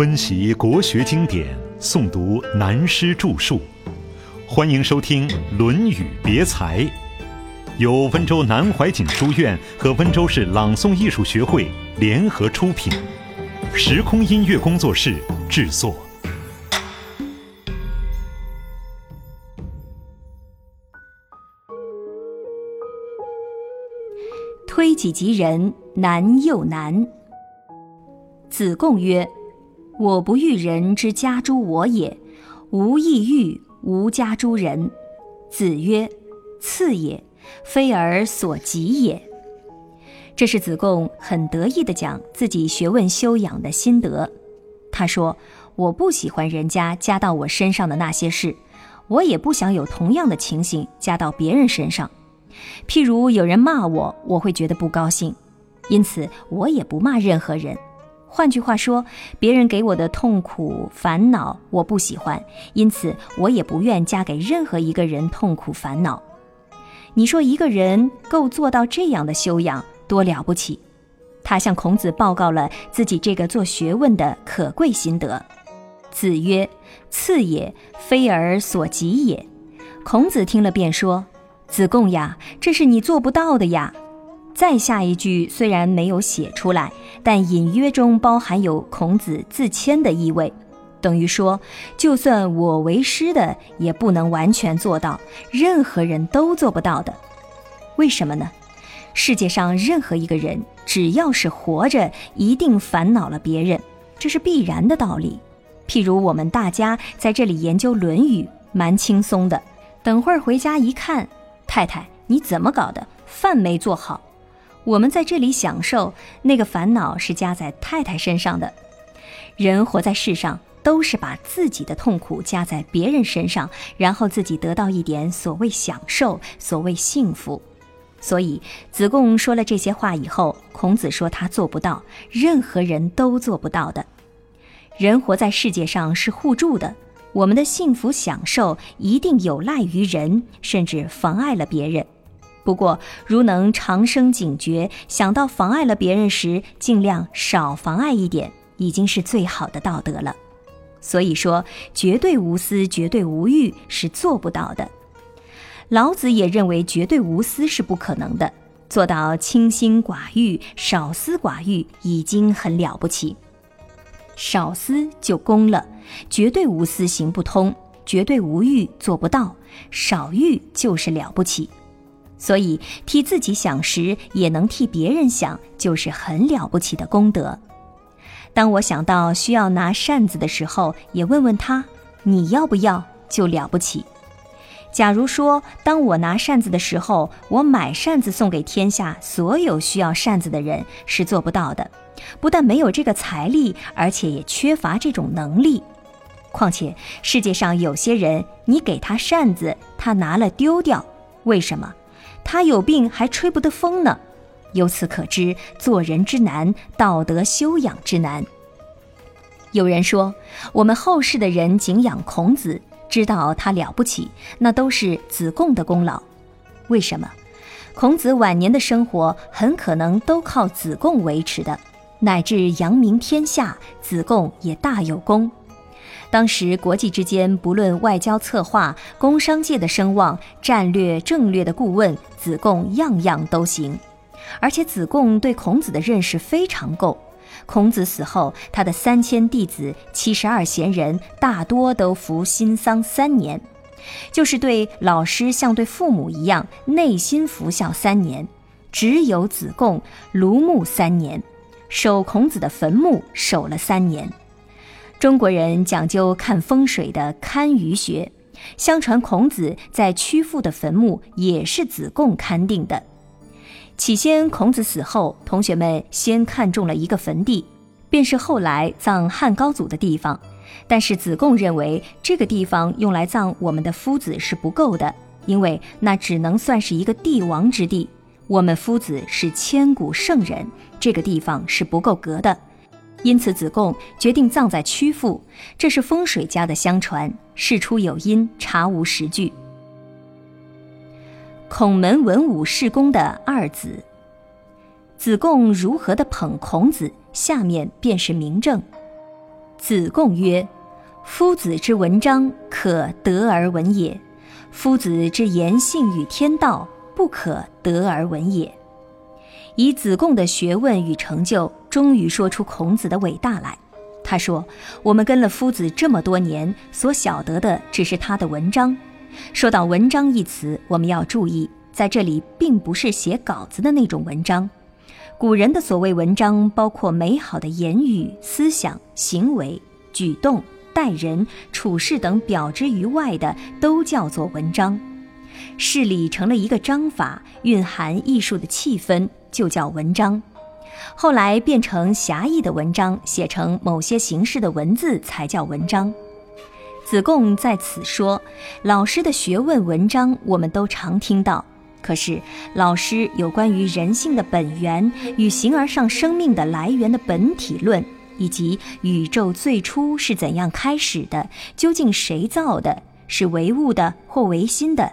温习国学经典，诵读南师著述，欢迎收听《论语别裁》，由温州南怀瑾书院和温州市朗诵艺术学会联合出品，时空音乐工作室制作。推己及人，难又难。子贡曰：“我不欲人之家诸我也，吾亦欲吾家诸人。”子曰：“次也，非而所及也。”这是子贡很得意的讲自己学问修养的心得。他说：“我不喜欢人家加到我身上的那些事，我也不想有同样的情形加到别人身上。”譬如有人骂我，我会觉得不高兴，因此我也不骂任何人。换句话说，别人给我的痛苦、烦恼，我不喜欢，因此我也不愿嫁给任何一个人痛苦、烦恼。你说一个人够做到这样的修养，多了不起！他向孔子报告了自己这个做学问的可贵心得。子曰：“次也，非而所及也。”孔子听了便说。子贡呀，这是你做不到的呀！再下一句虽然没有写出来，但隐约中包含有孔子自谦的意味，等于说，就算我为师的，也不能完全做到，任何人都做不到的。为什么呢？世界上任何一个人，只要是活着，一定烦恼了别人，这是必然的道理。譬如我们大家在这里研究《论语》，蛮轻松的，等会儿回家一看。太太，你怎么搞的？饭没做好。我们在这里享受，那个烦恼是加在太太身上的。人活在世上，都是把自己的痛苦加在别人身上，然后自己得到一点所谓享受，所谓幸福。所以子贡说了这些话以后，孔子说他做不到，任何人都做不到的。人活在世界上是互助的。我们的幸福享受一定有赖于人，甚至妨碍了别人。不过，如能长生警觉，想到妨碍了别人时，尽量少妨碍一点，已经是最好的道德了。所以说，绝对无私、绝对无欲是做不到的。老子也认为，绝对无私是不可能的。做到清心寡欲、少思寡欲，已经很了不起。少思就功了，绝对无私行不通，绝对无欲做不到，少欲就是了不起。所以替自己想时，也能替别人想，就是很了不起的功德。当我想到需要拿扇子的时候，也问问他你要不要，就了不起。假如说，当我拿扇子的时候，我买扇子送给天下所有需要扇子的人，是做不到的。不但没有这个财力，而且也缺乏这种能力。况且世界上有些人，你给他扇子，他拿了丢掉，为什么？他有病还吹不得风呢。由此可知，做人之难，道德修养之难。有人说，我们后世的人敬仰孔子。知道他了不起，那都是子贡的功劳。为什么？孔子晚年的生活很可能都靠子贡维持的，乃至扬名天下，子贡也大有功。当时国际之间，不论外交策划、工商界的声望、战略政略的顾问，子贡样样都行。而且子贡对孔子的认识非常够。孔子死后，他的三千弟子、七十二贤人大多都服心丧三年，就是对老师像对父母一样，内心服孝三年。只有子贡庐墓三年，守孔子的坟墓守了三年。中国人讲究看风水的堪舆学，相传孔子在曲阜的坟墓也是子贡勘定的。起先，孔子死后，同学们先看中了一个坟地，便是后来葬汉高祖的地方。但是子贡认为，这个地方用来葬我们的夫子是不够的，因为那只能算是一个帝王之地。我们夫子是千古圣人，这个地方是不够格的。因此，子贡决定葬在曲阜。这是风水家的相传，事出有因，查无实据。孔门文武侍公的二子，子贡如何的捧孔子，下面便是明证。子贡曰：“夫子之文章，可得而闻也；夫子之言性与天道，不可得而闻也。”以子贡的学问与成就，终于说出孔子的伟大来。他说：“我们跟了夫子这么多年，所晓得的只是他的文章。说到文章一词，我们要注意，在这里并不是写稿子的那种文章。古人的所谓文章，包括美好的言语、思想、行为、举动、待人处事等表之于外的，都叫做文章。事理成了一个章法，蕴含艺术的气氛，就叫文章。”后来变成狭义的文章，写成某些形式的文字才叫文章。子贡在此说，老师的学问文章我们都常听到，可是老师有关于人性的本源与形而上生命的来源的本体论，以及宇宙最初是怎样开始的，究竟谁造的，是唯物的或唯心的，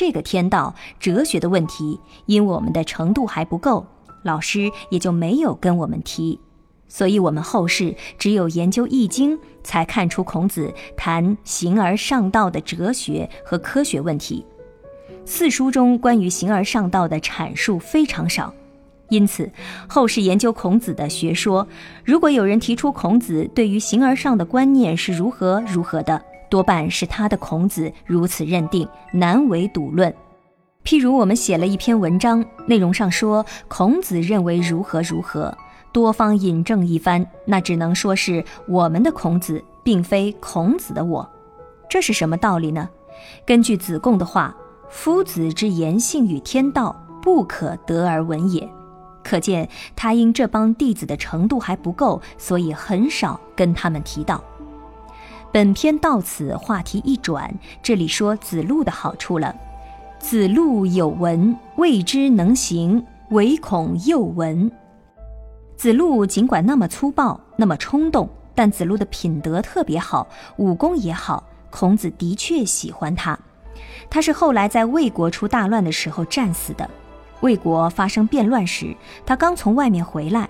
这个天道哲学的问题，因我们的程度还不够。老师也就没有跟我们提，所以我们后世只有研究《易经》，才看出孔子谈形而上道的哲学和科学问题。四书中关于形而上道的阐述非常少，因此后世研究孔子的学说，如果有人提出孔子对于形而上的观念是如何如何的，多半是他的孔子如此认定，难为笃论。譬如我们写了一篇文章，内容上说孔子认为如何如何，多方引证一番，那只能说是我们的孔子，并非孔子的我。这是什么道理呢？根据子贡的话：“夫子之言性与天道，不可得而闻也。”可见他因这帮弟子的程度还不够，所以很少跟他们提到。本篇到此话题一转，这里说子路的好处了。子路有闻，未知能行，唯恐又闻。子路尽管那么粗暴，那么冲动，但子路的品德特别好，武功也好，孔子的确喜欢他。他是后来在魏国出大乱的时候战死的。魏国发生变乱时，他刚从外面回来。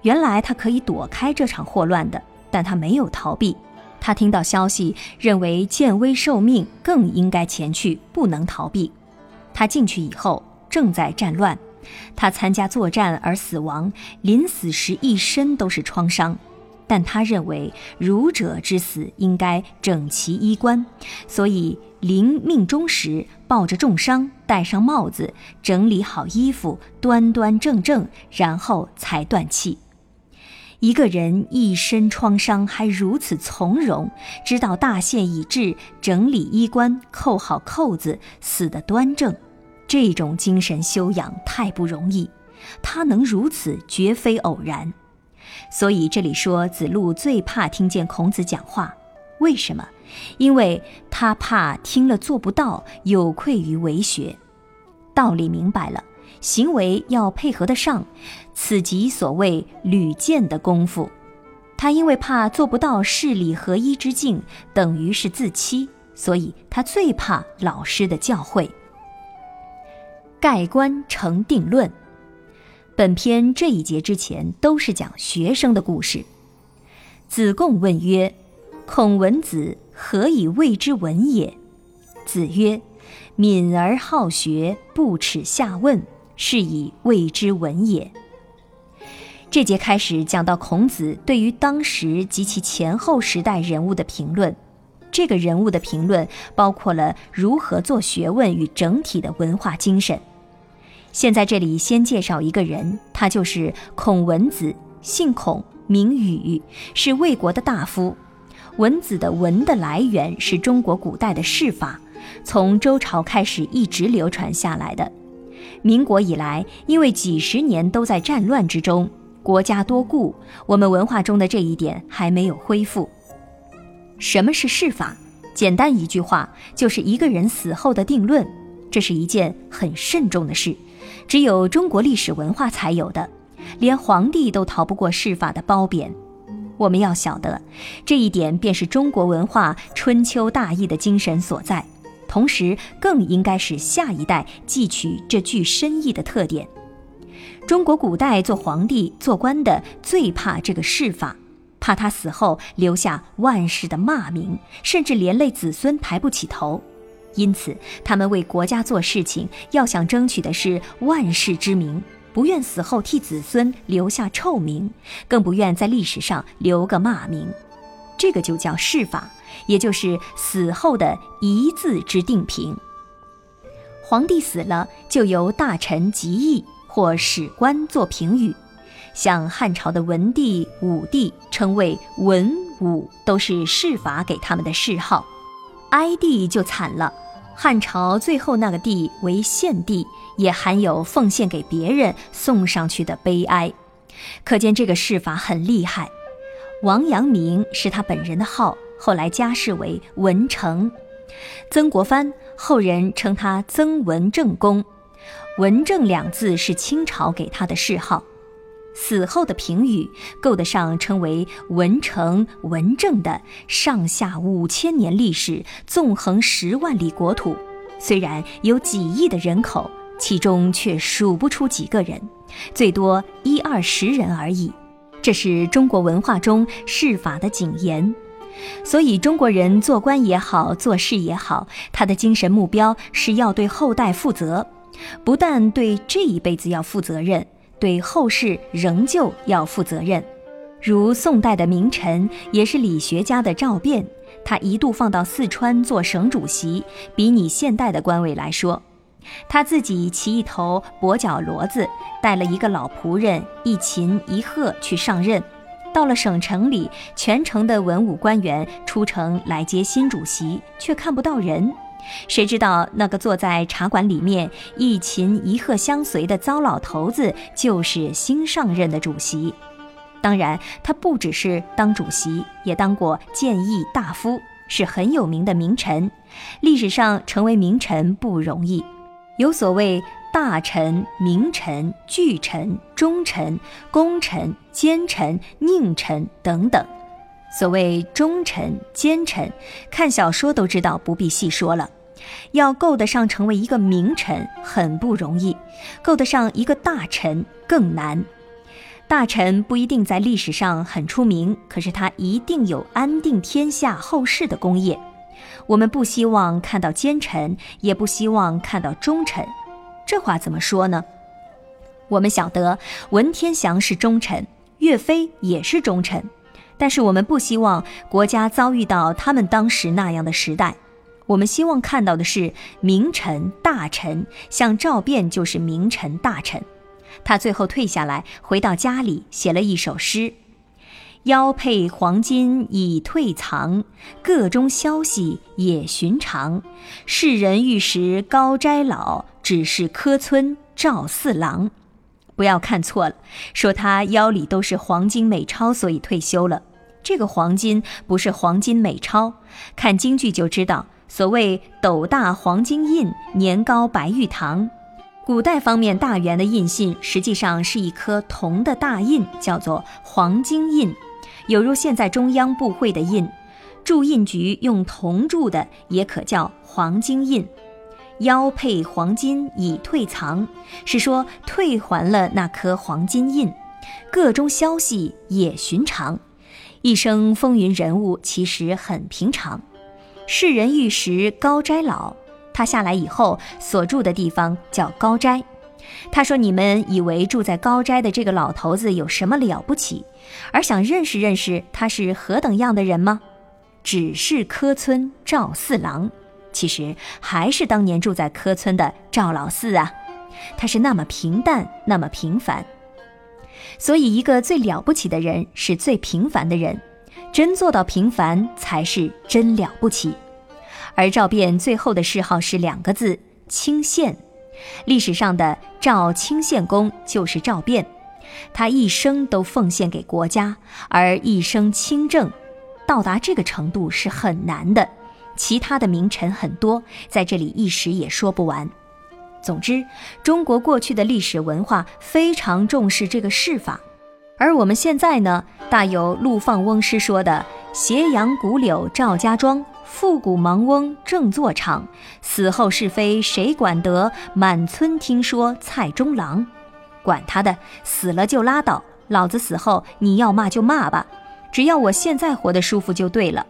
原来他可以躲开这场祸乱的，但他没有逃避。他听到消息，认为见危受命，更应该前去，不能逃避。他进去以后，正在战乱，他参加作战而死亡，临死时一身都是创伤，但他认为儒者之死应该整齐衣冠，所以临命终时抱着重伤，戴上帽子，整理好衣服，端端正正，然后才断气。一个人一身创伤还如此从容，知道大限已至，整理衣冠，扣好扣子，死得端正，这种精神修养太不容易。他能如此，绝非偶然。所以这里说子路最怕听见孔子讲话，为什么？因为他怕听了做不到，有愧于为学。道理明白了。行为要配合得上，此即所谓屡见的功夫。他因为怕做不到事理合一之境，等于是自欺，所以他最怕老师的教诲。盖棺成定论。本篇这一节之前都是讲学生的故事。子贡问曰：“孔文子何以谓之文也？”子曰：“敏而好学，不耻下问。”是以谓之文也。这节开始讲到孔子对于当时及其前后时代人物的评论，这个人物的评论包括了如何做学问与整体的文化精神。现在这里先介绍一个人，他就是孔文子，姓孔，名宇，是魏国的大夫。文子的文的来源是中国古代的谥法，从周朝开始一直流传下来的。民国以来，因为几十年都在战乱之中，国家多故，我们文化中的这一点还没有恢复。什么是谥法？简单一句话，就是一个人死后的定论。这是一件很慎重的事，只有中国历史文化才有的，连皇帝都逃不过谥法的褒贬。我们要晓得，这一点便是中国文化春秋大义的精神所在。同时，更应该使下一代汲取这具深意的特点。中国古代做皇帝、做官的最怕这个谥法，怕他死后留下万世的骂名，甚至连累子孙抬不起头。因此，他们为国家做事情，要想争取的是万世之名，不愿死后替子孙留下臭名，更不愿在历史上留个骂名。这个就叫谥法，也就是死后的一字之定评。皇帝死了，就由大臣及议或史官做评语。像汉朝的文帝、武帝，称为文武，都是谥法给他们的谥号。哀帝就惨了，汉朝最后那个帝为献帝，也含有奉献给别人送上去的悲哀，可见这个谥法很厉害。王阳明是他本人的号，后来加谥为文成。曾国藩后人称他曾文正公，文正两字是清朝给他的谥号。死后的评语够得上称为文成文正的上下五千年历史，纵横十万里国土。虽然有几亿的人口，其中却数不出几个人，最多一二十人而已。这是中国文化中谥法的谨言。所以中国人做官也好，做事也好，他的精神目标是要对后代负责，不但对这一辈子要负责任。对后世仍旧要负责任，如宋代的名臣，也是理学家的赵卞，他一度放到四川做省主席，比你现代的官位来说，他自己骑一头跛脚骡子，带了一个老仆人，一琴一鹤去上任。到了省城里，全城的文武官员出城来接新主席，却看不到人。谁知道那个坐在茶馆里面一琴一鹤相随的糟老头子，就是新上任的主席。当然，他不只是当主席，也当过谏议大夫，是很有名的名臣。历史上成为名臣不容易，有所谓大臣、名臣、巨臣、忠臣、功臣、奸臣、佞臣等等。所谓忠臣、奸臣，看小说都知道，不必细说了。要够得上成为一个名臣很不容易，够得上一个大臣更难。大臣不一定在历史上很出名，可是他一定有安定天下后世的功业。我们不希望看到奸臣，也不希望看到忠臣。这话怎么说呢？我们晓得文天祥是忠臣，岳飞也是忠臣。但是我们不希望国家遭遇到他们当时那样的时代，我们希望看到的是名臣大臣，像赵卞就是名臣大臣。他最后退下来，回到家里写了一首诗：“腰佩黄金已退藏，个中消息也寻常。世人欲识高斋老，只是柯村赵四郎。”不要看错了，说他腰里都是黄金美钞，所以退休了。这个黄金不是黄金美钞，看京剧就知道。所谓斗大黄金印，年高白玉堂。古代方面大元的印信，实际上是一颗铜的大印，叫做黄金印，有如现在中央部会的印。铸印局用铜铸的，也可叫黄金印。腰佩黄金已退藏，是说退还了那颗黄金印。个中消息也寻常。一生风云人物其实很平常，世人欲识高斋老，他下来以后所住的地方叫高斋。他说：“你们以为住在高斋的这个老头子有什么了不起，而想认识认识他是何等样的人吗？只是柯村赵四郎，其实还是当年住在柯村的赵老四啊。他是那么平淡，那么平凡。”所以，一个最了不起的人是最平凡的人，真做到平凡才是真了不起。而赵卞最后的谥号是两个字“清县”，历史上的赵清献公就是赵卞，他一生都奉献给国家，而一生清正，到达这个程度是很难的。其他的名臣很多，在这里一时也说不完。总之，中国过去的历史文化非常重视这个谥法，而我们现在呢，大有陆放翁诗说的“斜阳古柳赵家庄，复古盲翁正坐场，死后是非谁管得？满村听说蔡中郎，管他的，死了就拉倒，老子死后你要骂就骂吧，只要我现在活得舒服就对了。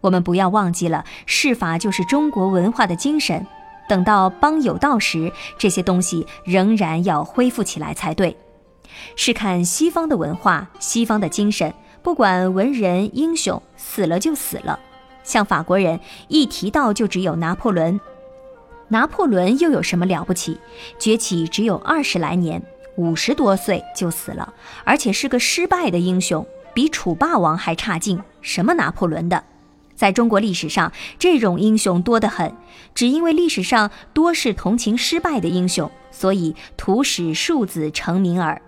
我们不要忘记了，世法就是中国文化的精神。等到邦有道时，这些东西仍然要恢复起来才对。试看西方的文化，西方的精神，不管文人英雄死了就死了。像法国人一提到就只有拿破仑，拿破仑又有什么了不起？崛起只有二十来年，五十多岁就死了，而且是个失败的英雄，比楚霸王还差劲。什么拿破仑的？在中国历史上，这种英雄多得很，只因为历史上多是同情失败的英雄，所以徒使庶子成名耳。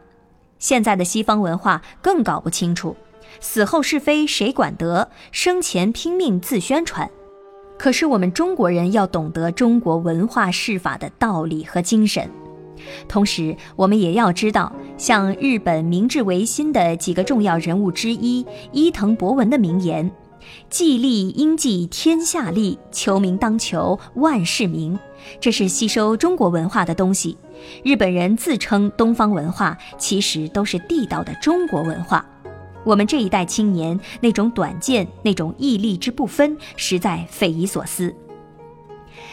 现在的西方文化更搞不清楚。死后是非谁管得？生前拼命自宣传。可是我们中国人要懂得中国文化世法的道理和精神，同时我们也要知道，像日本明治维新的几个重要人物之一伊藤博文的名言：“计利应计天下利，求名当求万世名。”这是吸收中国文化的东西。日本人自称东方文化，其实都是地道的中国文化。我们这一代青年那种短见、那种毅力之不分，实在匪夷所思。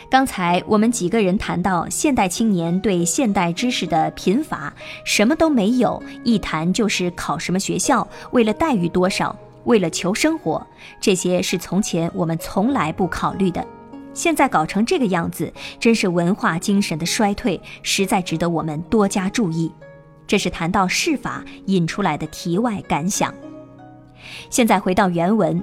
刚才我们几个人谈到现代青年对现代知识的贫乏，什么都没有，一谈就是考什么学校，为了待遇多少，为了求生活，这些是从前我们从来不考虑的。现在搞成这个样子，真是文化精神的衰退，实在值得我们多加注意。这是谈到释法引出来的题外感想。现在回到原文，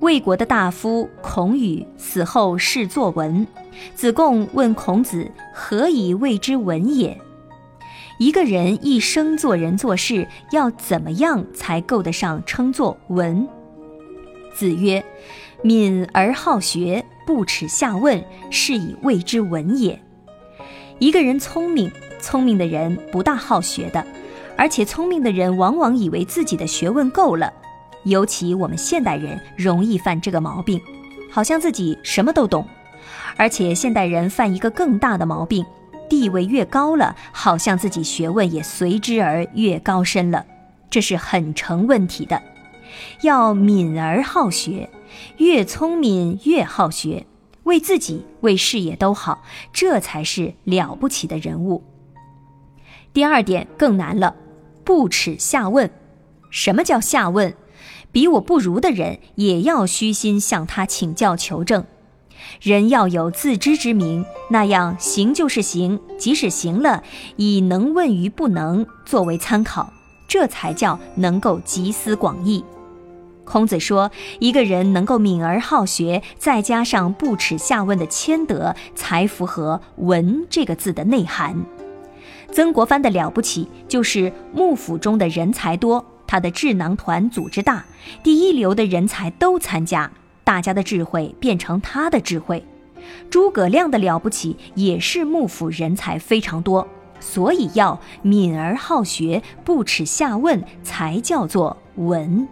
魏国的大夫孔宇死后谥作文。子贡问孔子：“何以谓之文也？”一个人一生做人做事，要怎么样才够得上称作文？子曰：“敏而好学，不耻下问，是以谓之文也。”一个人聪明。聪明的人不大好学的，而且聪明的人往往以为自己的学问够了。尤其我们现代人容易犯这个毛病，好像自己什么都懂。而且现代人犯一个更大的毛病：地位越高了，好像自己学问也随之而越高深了。这是很成问题的。要敏而好学，越聪明越好学，为自己为事业都好，这才是了不起的人物。第二点更难了，不耻下问。什么叫下问？比我不如的人也要虚心向他请教求证。人要有自知之明，那样行就是行，即使行了，以能问于不能作为参考，这才叫能够集思广益。孔子说，一个人能够敏而好学，再加上不耻下问的谦德，才符合“文”这个字的内涵。曾国藩的了不起，就是幕府中的人才多，他的智囊团组织大，第一流的人才都参加，大家的智慧变成他的智慧。诸葛亮的了不起，也是幕府人才非常多，所以要敏而好学，不耻下问，才叫做文。